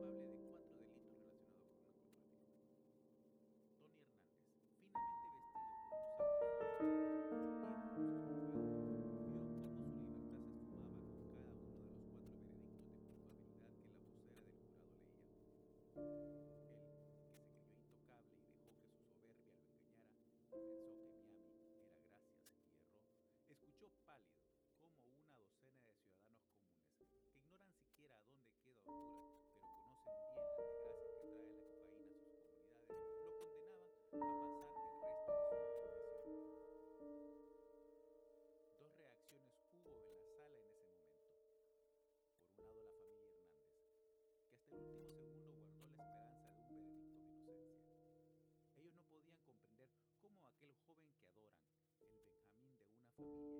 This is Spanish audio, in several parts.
culpable de for me.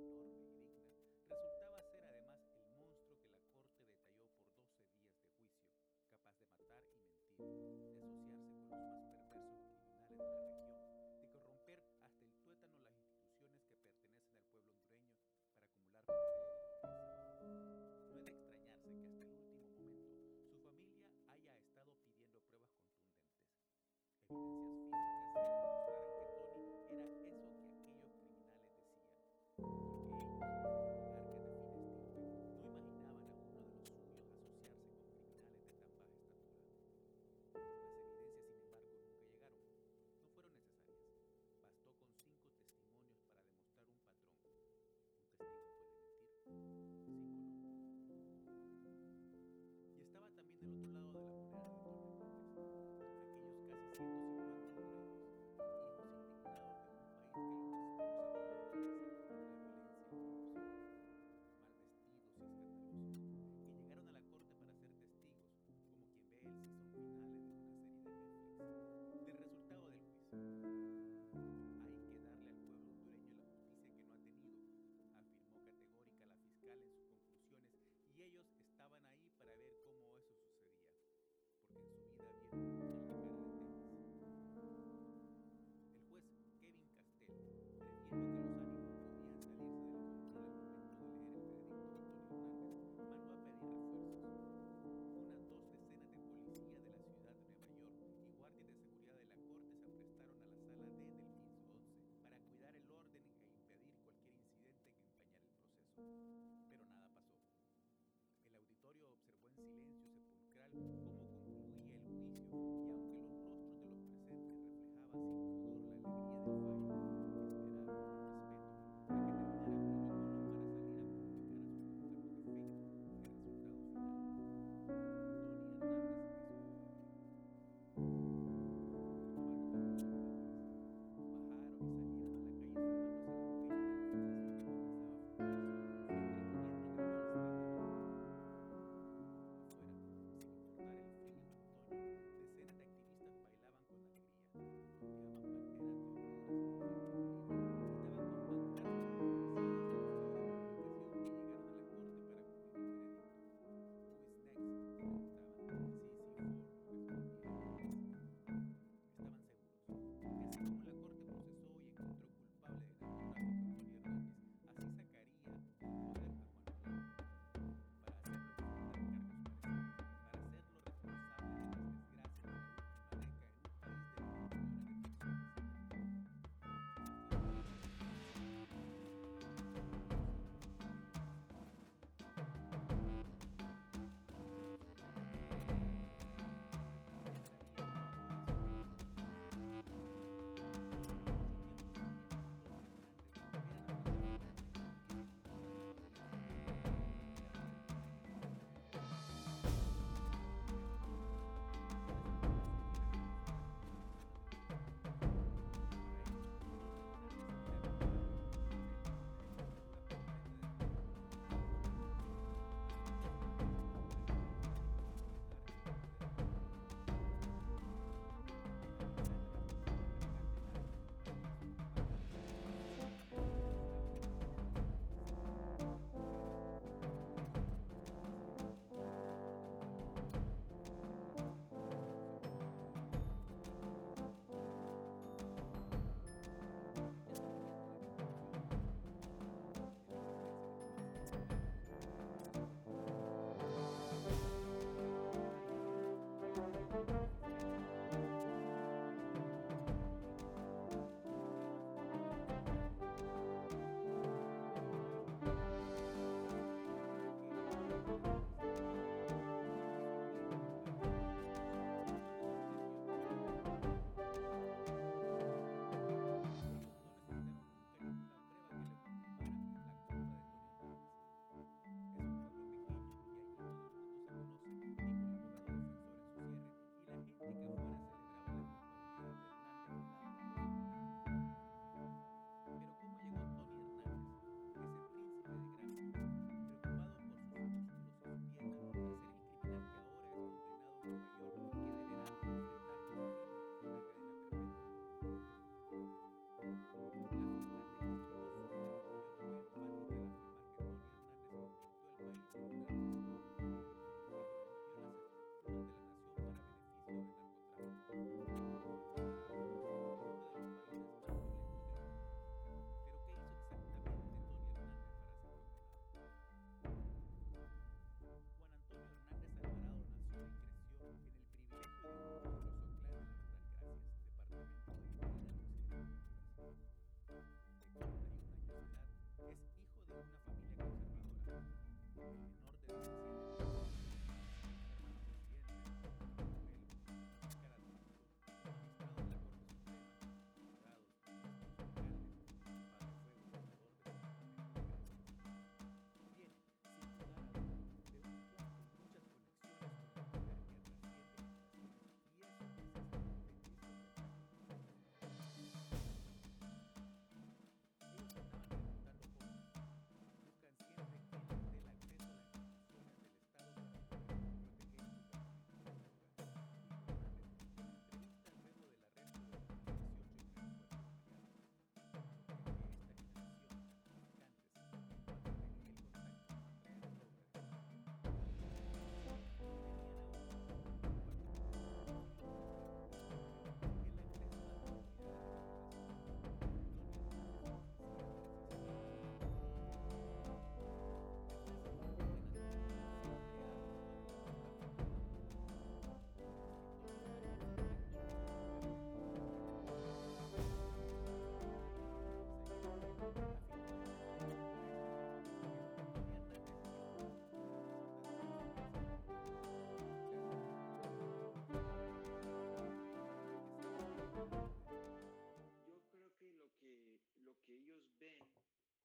Yo creo que lo que, lo que ellos ven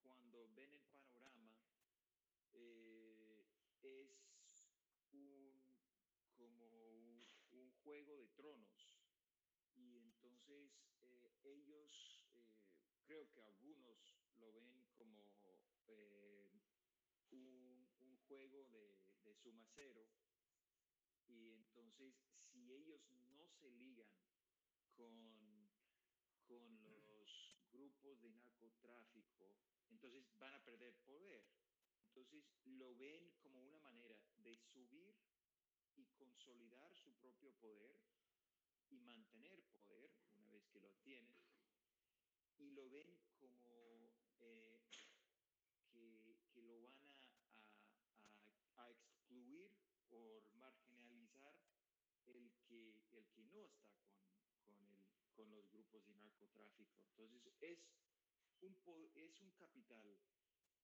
cuando ven el panorama eh, es un, como un, juego de tronos. Y entonces eh, ellos, eh, creo que algunos lo ven como un, juego de suma cero. Y entonces si ellos no se ligan con, con los grupos de narcotráfico, entonces van a perder poder. Entonces lo ven como una manera de subir y consolidar su propio poder y mantener poder una vez que lo tienen. Y lo ven como eh, que, que, lo van a, a, a, excluir o marginalizar el que, el que no está con, con, los grupos de narcotráfico. Entonces es un, es un capital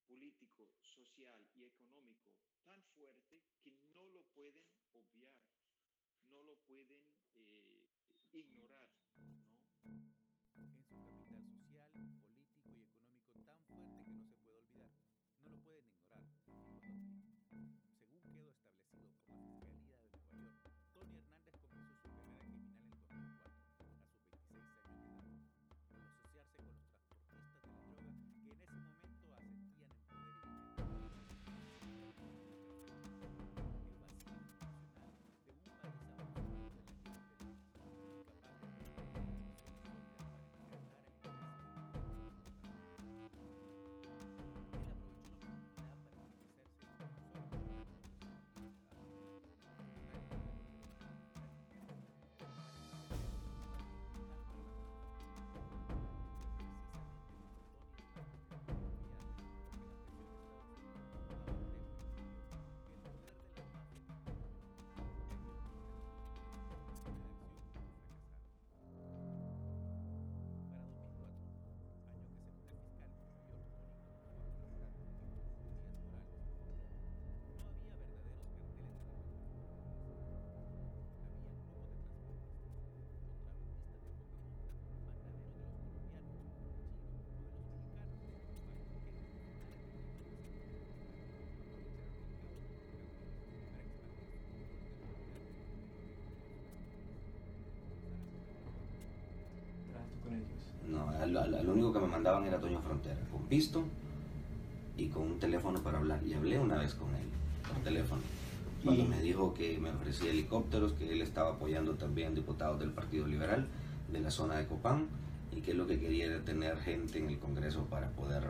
político, social y económico tan fuerte que no lo pueden obviar, no lo pueden eh, ignorar. ¿no? No, al, al- al único que me mandaban era Toño Frontera, con pisto y con un teléfono para hablar. Y hablé una vez con él, por teléfono. Cuando Y- me dijo que me ofrecía helicópteros, que él estaba apoyando también diputados del Partido Liberal de la zona de Copán y que lo que quería era tener gente en el Congreso para poder,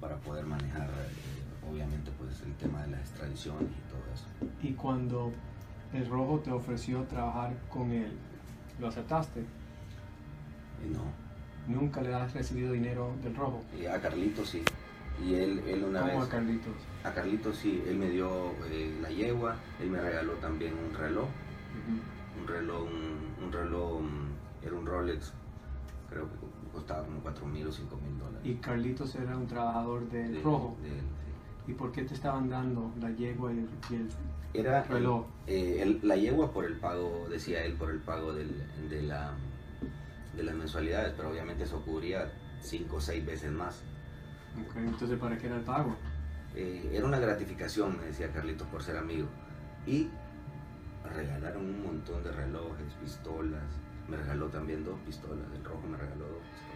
para poder manejar, eh, obviamente, pues el tema de las extradiciones y todo eso. Y cuando el rojo te ofreció trabajar con él, ¿lo aceptaste? Y no, Nunca le has recibido dinero del rojo. y a Carlitos sí. Y él, él una ¿Cómo vez... a Carlitos? A Carlitos sí, él me dio eh, la yegua, él me regaló también un reloj, un reloj, un, un reloj, mm, era un Rolex, creo que costaba como 4 mil o 5 mil dólares. Y Carlitos era un trabajador del De- rojo. de. ¿Y por qué te estaban dando la yegua y el, y el- Era Reloj. eh, el- la yegua por el pago, decía él, por el pago del- de, la, de las mensualidades, pero obviamente eso cubría 5 o 6 veces más. Ok, entonces para qué era el pago? Eh, era una gratificación, me decía Carlitos, por ser amigo. Y regalaron un montón de relojes, pistolas. Me regaló también dos pistolas. El rojo me regaló dos pistolas.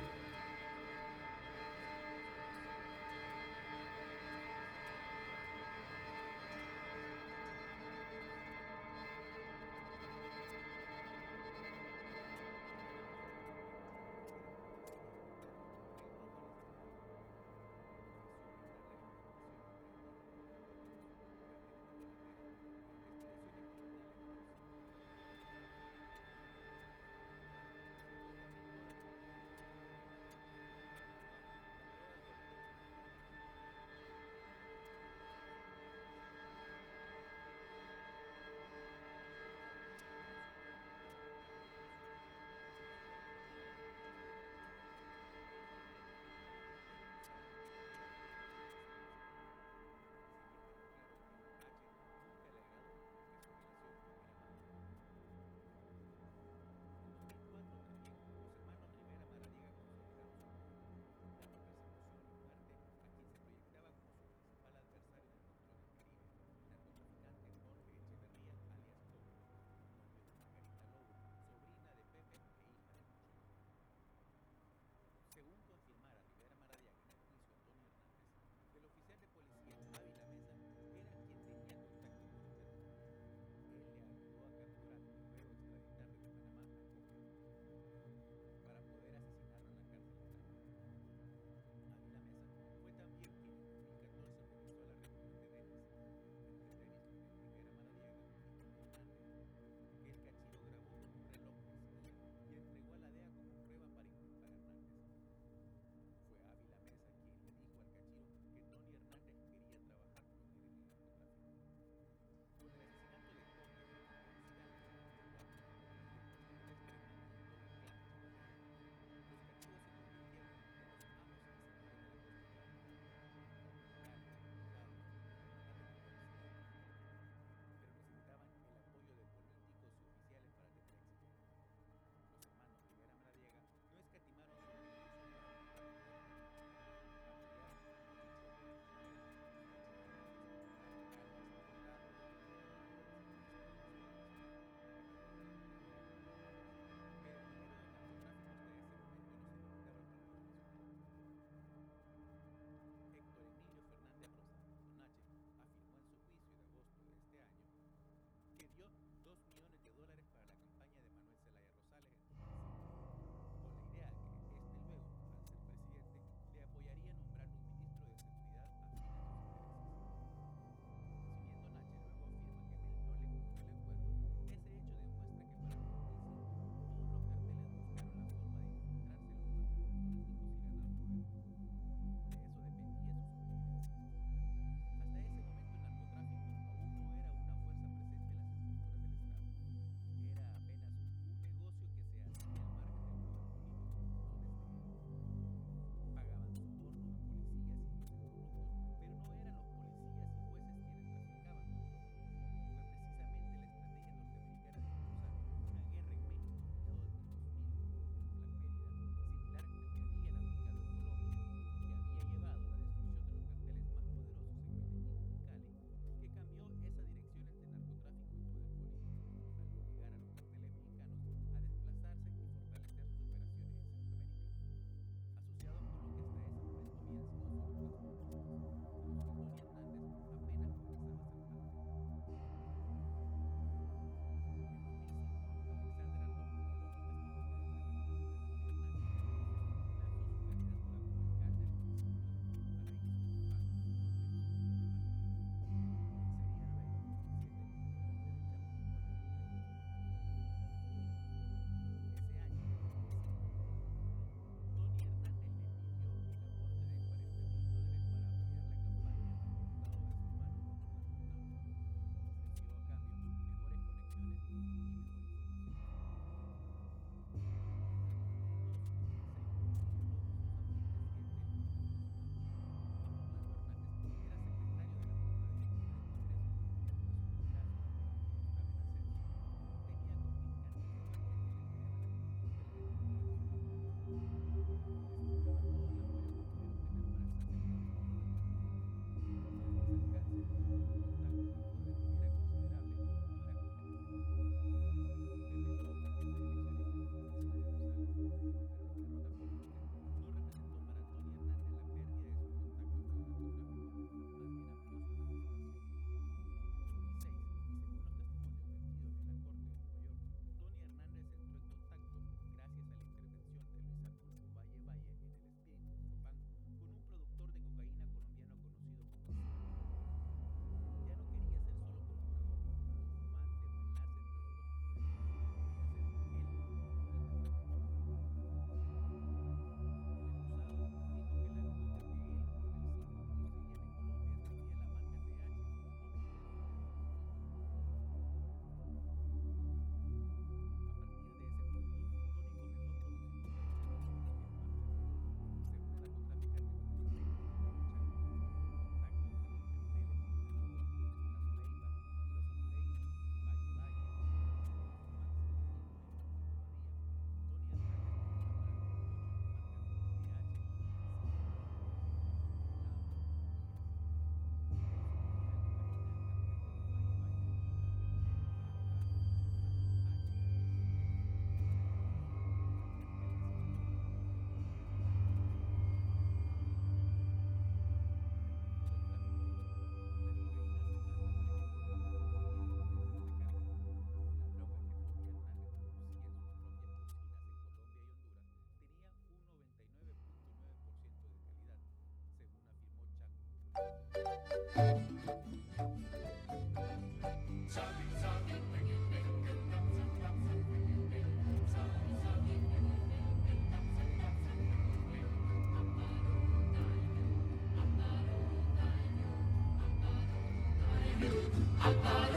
I'm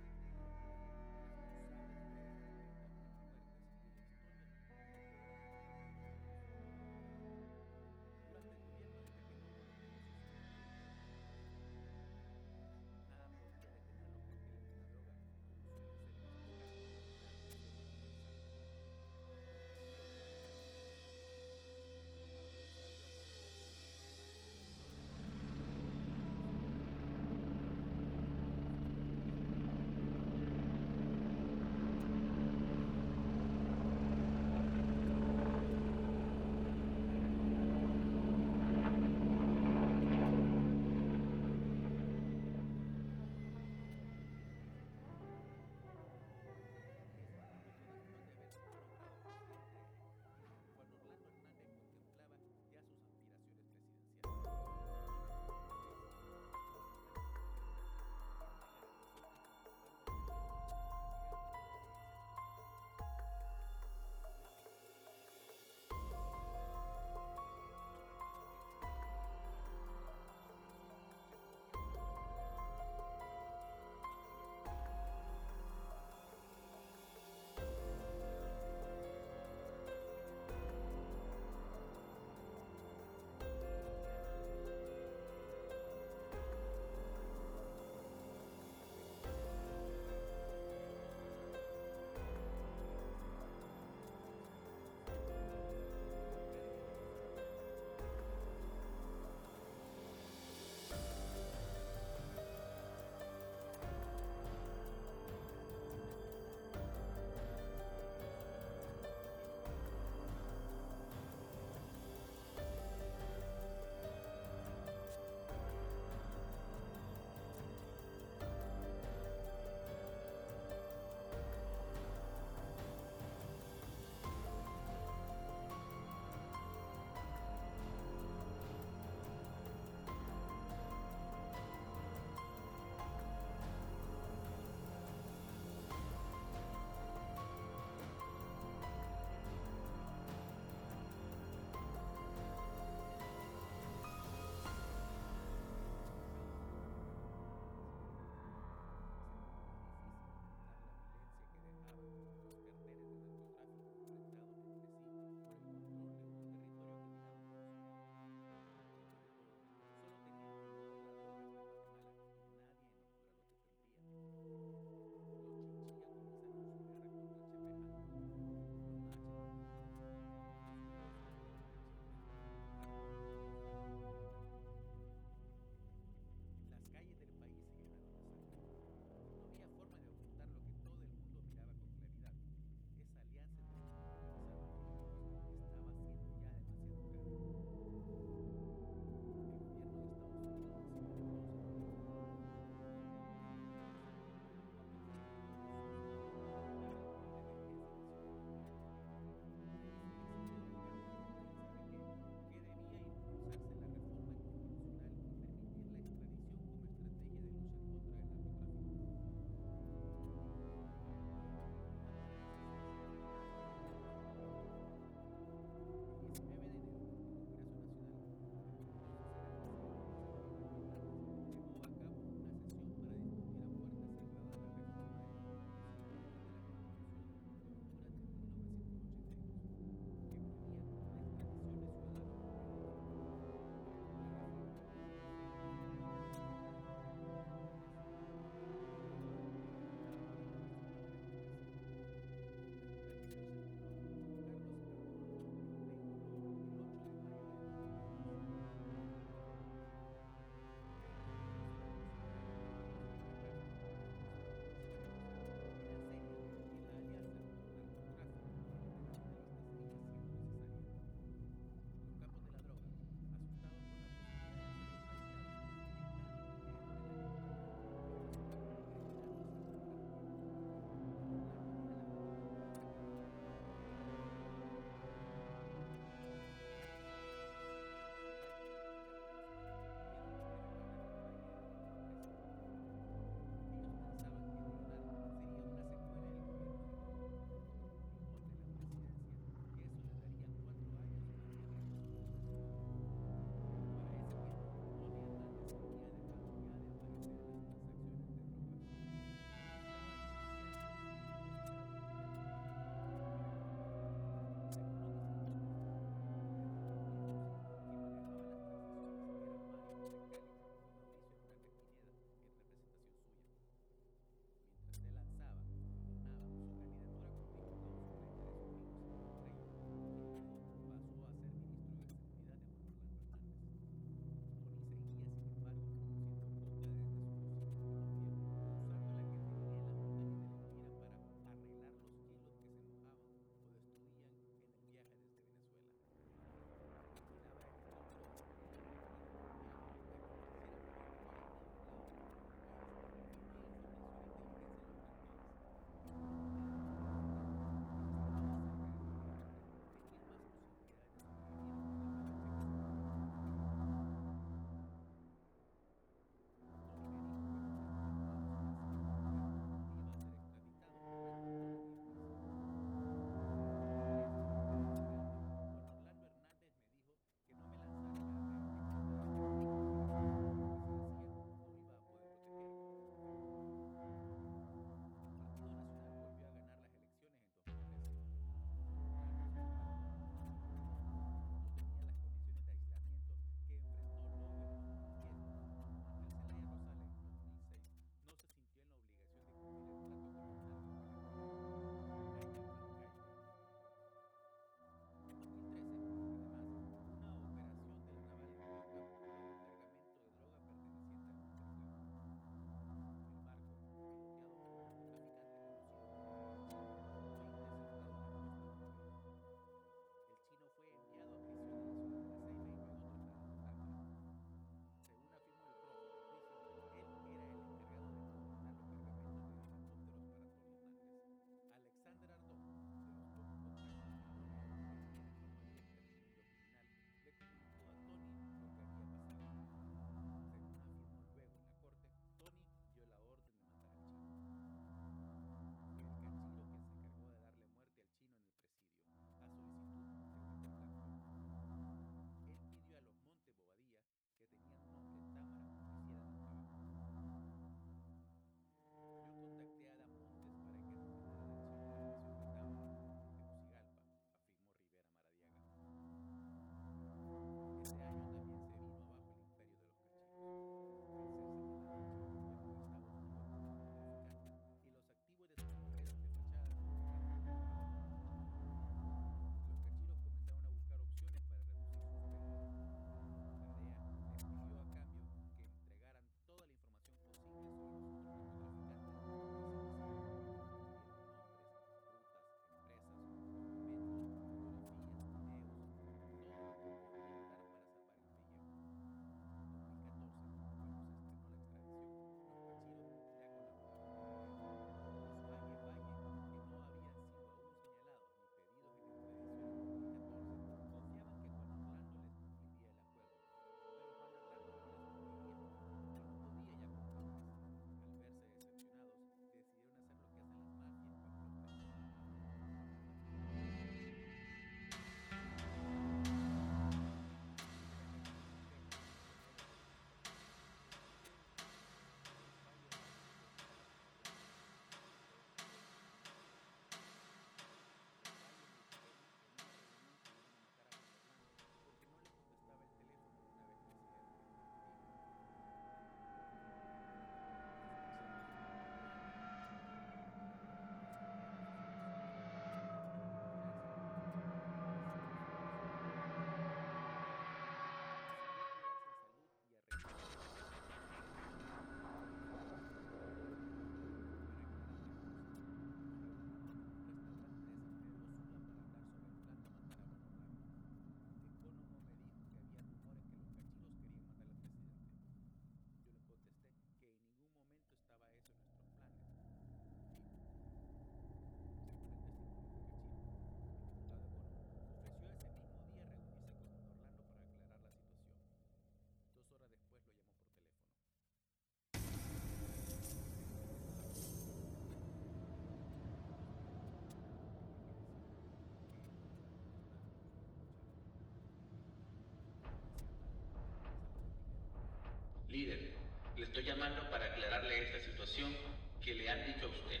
llamando para aclararle esta situación que le han dicho a usted.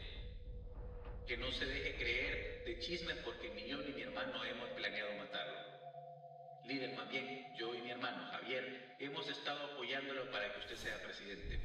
Que no se deje creer de chismes porque ni yo ni mi hermano hemos planeado matarlo. Líder, más bien, yo y mi hermano Javier hemos estado apoyándolo para que usted sea presidente.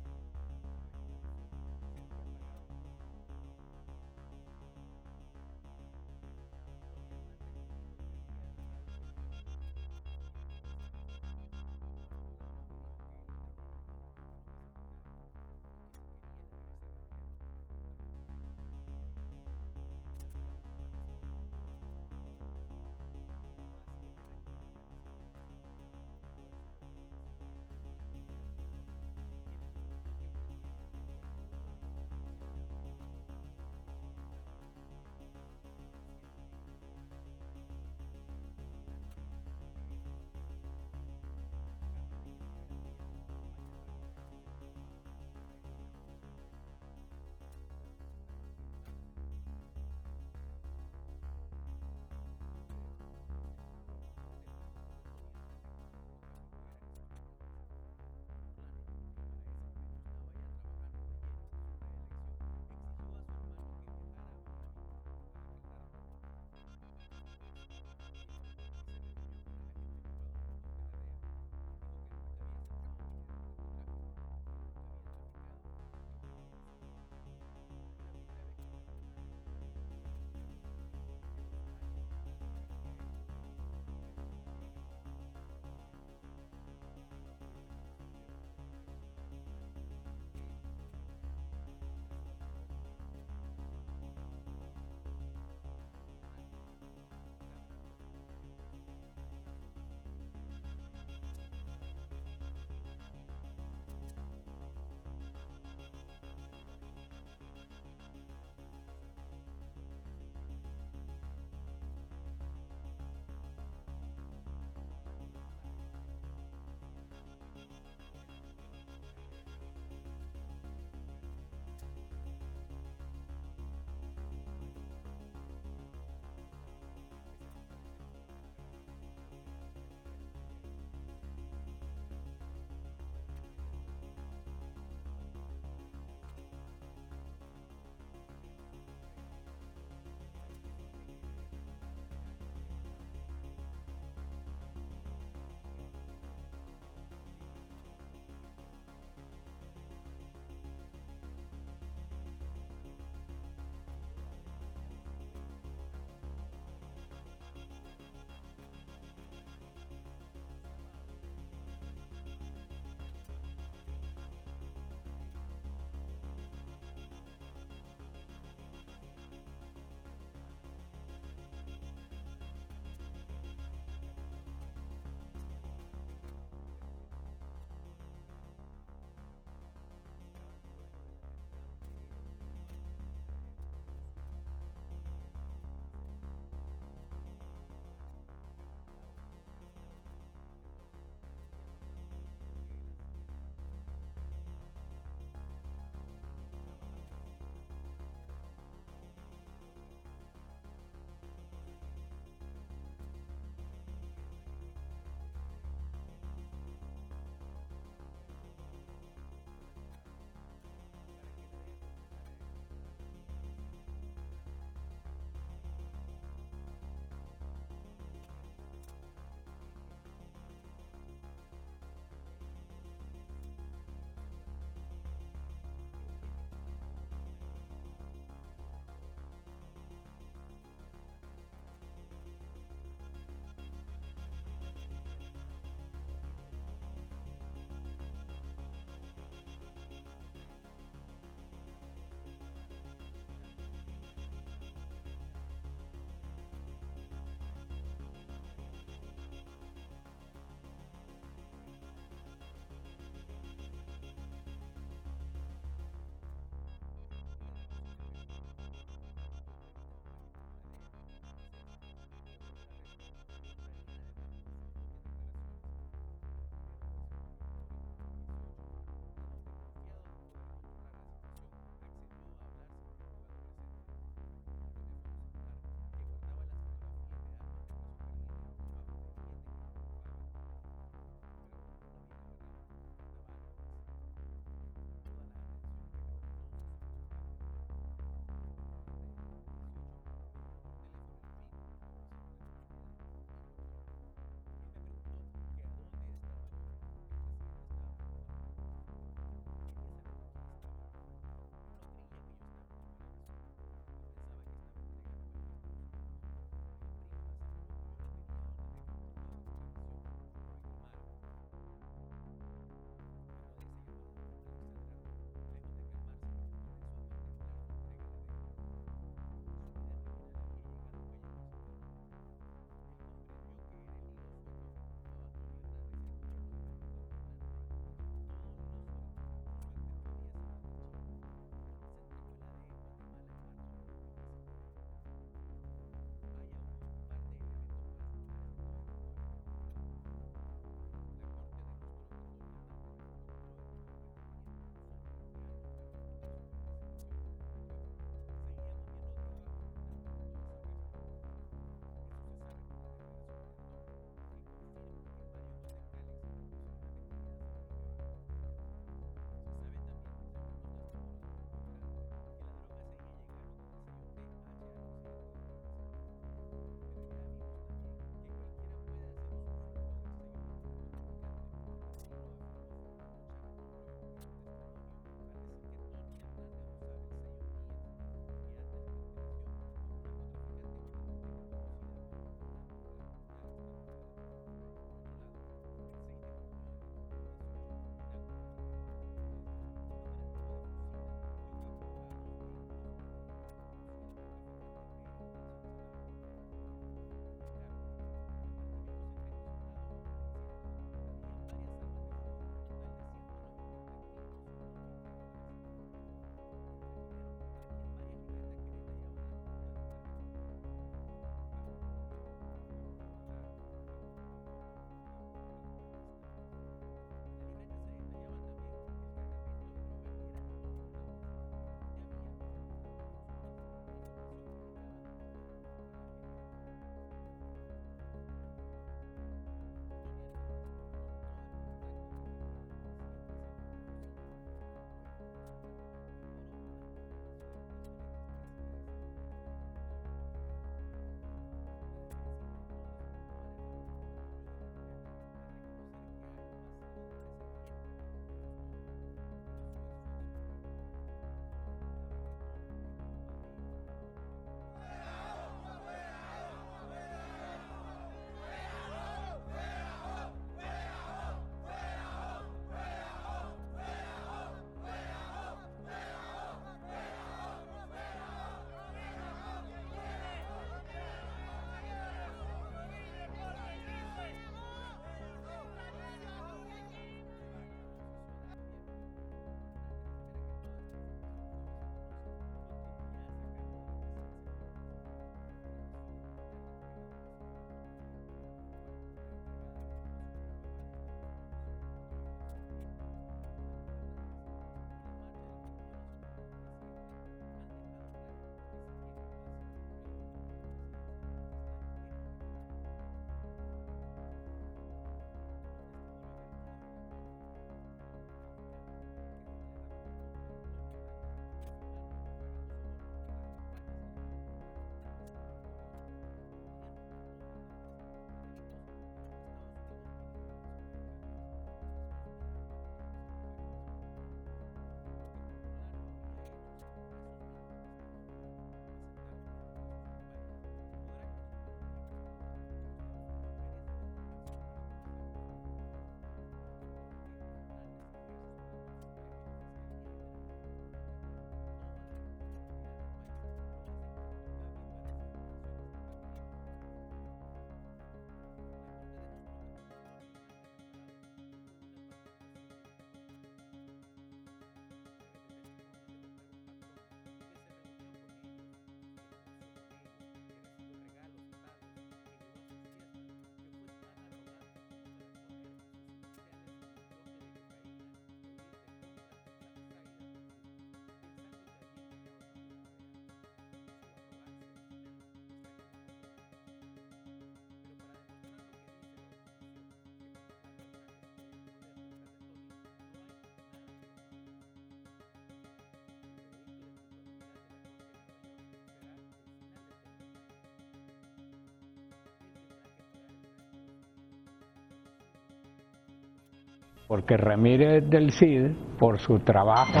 Porque Ramírez del CID, por su trabajo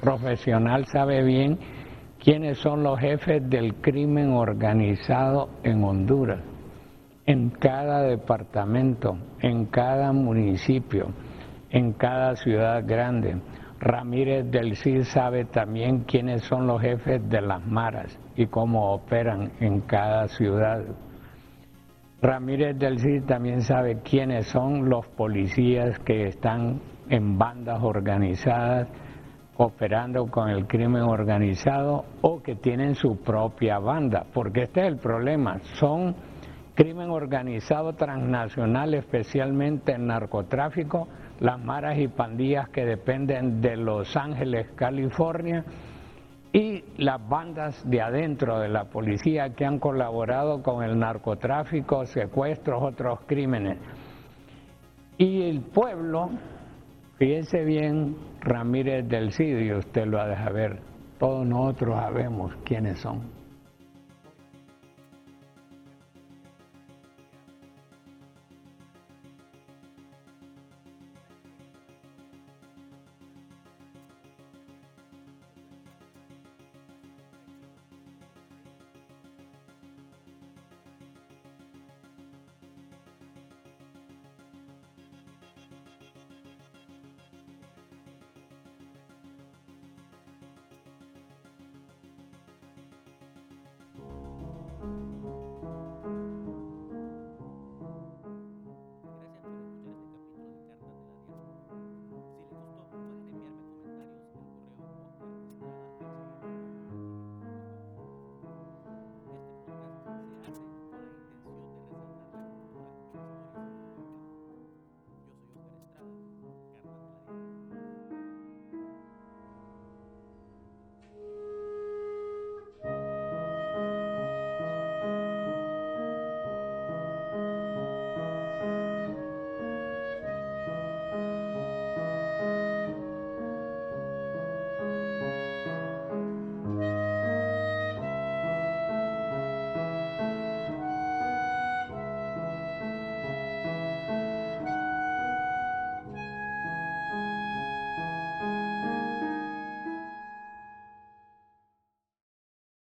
profesional, sabe bien quiénes son los jefes del crimen organizado en Honduras, en cada departamento, en cada municipio, en cada ciudad grande. Ramírez del CID sabe también quiénes son los jefes de las maras y cómo operan en cada ciudad. Ramírez del CID también sabe quiénes son los policías que están en bandas organizadas operando con el crimen organizado o que tienen su propia banda, porque este es el problema, son crimen organizado transnacional, especialmente en narcotráfico, las maras y pandillas que dependen de Los Ángeles, California, y las bandas de adentro de la policía que han colaborado con el narcotráfico, secuestros, otros crímenes. Y el pueblo Fíjense bien, Ramírez del Cid, usted lo ha de saber, todos nosotros sabemos quiénes son.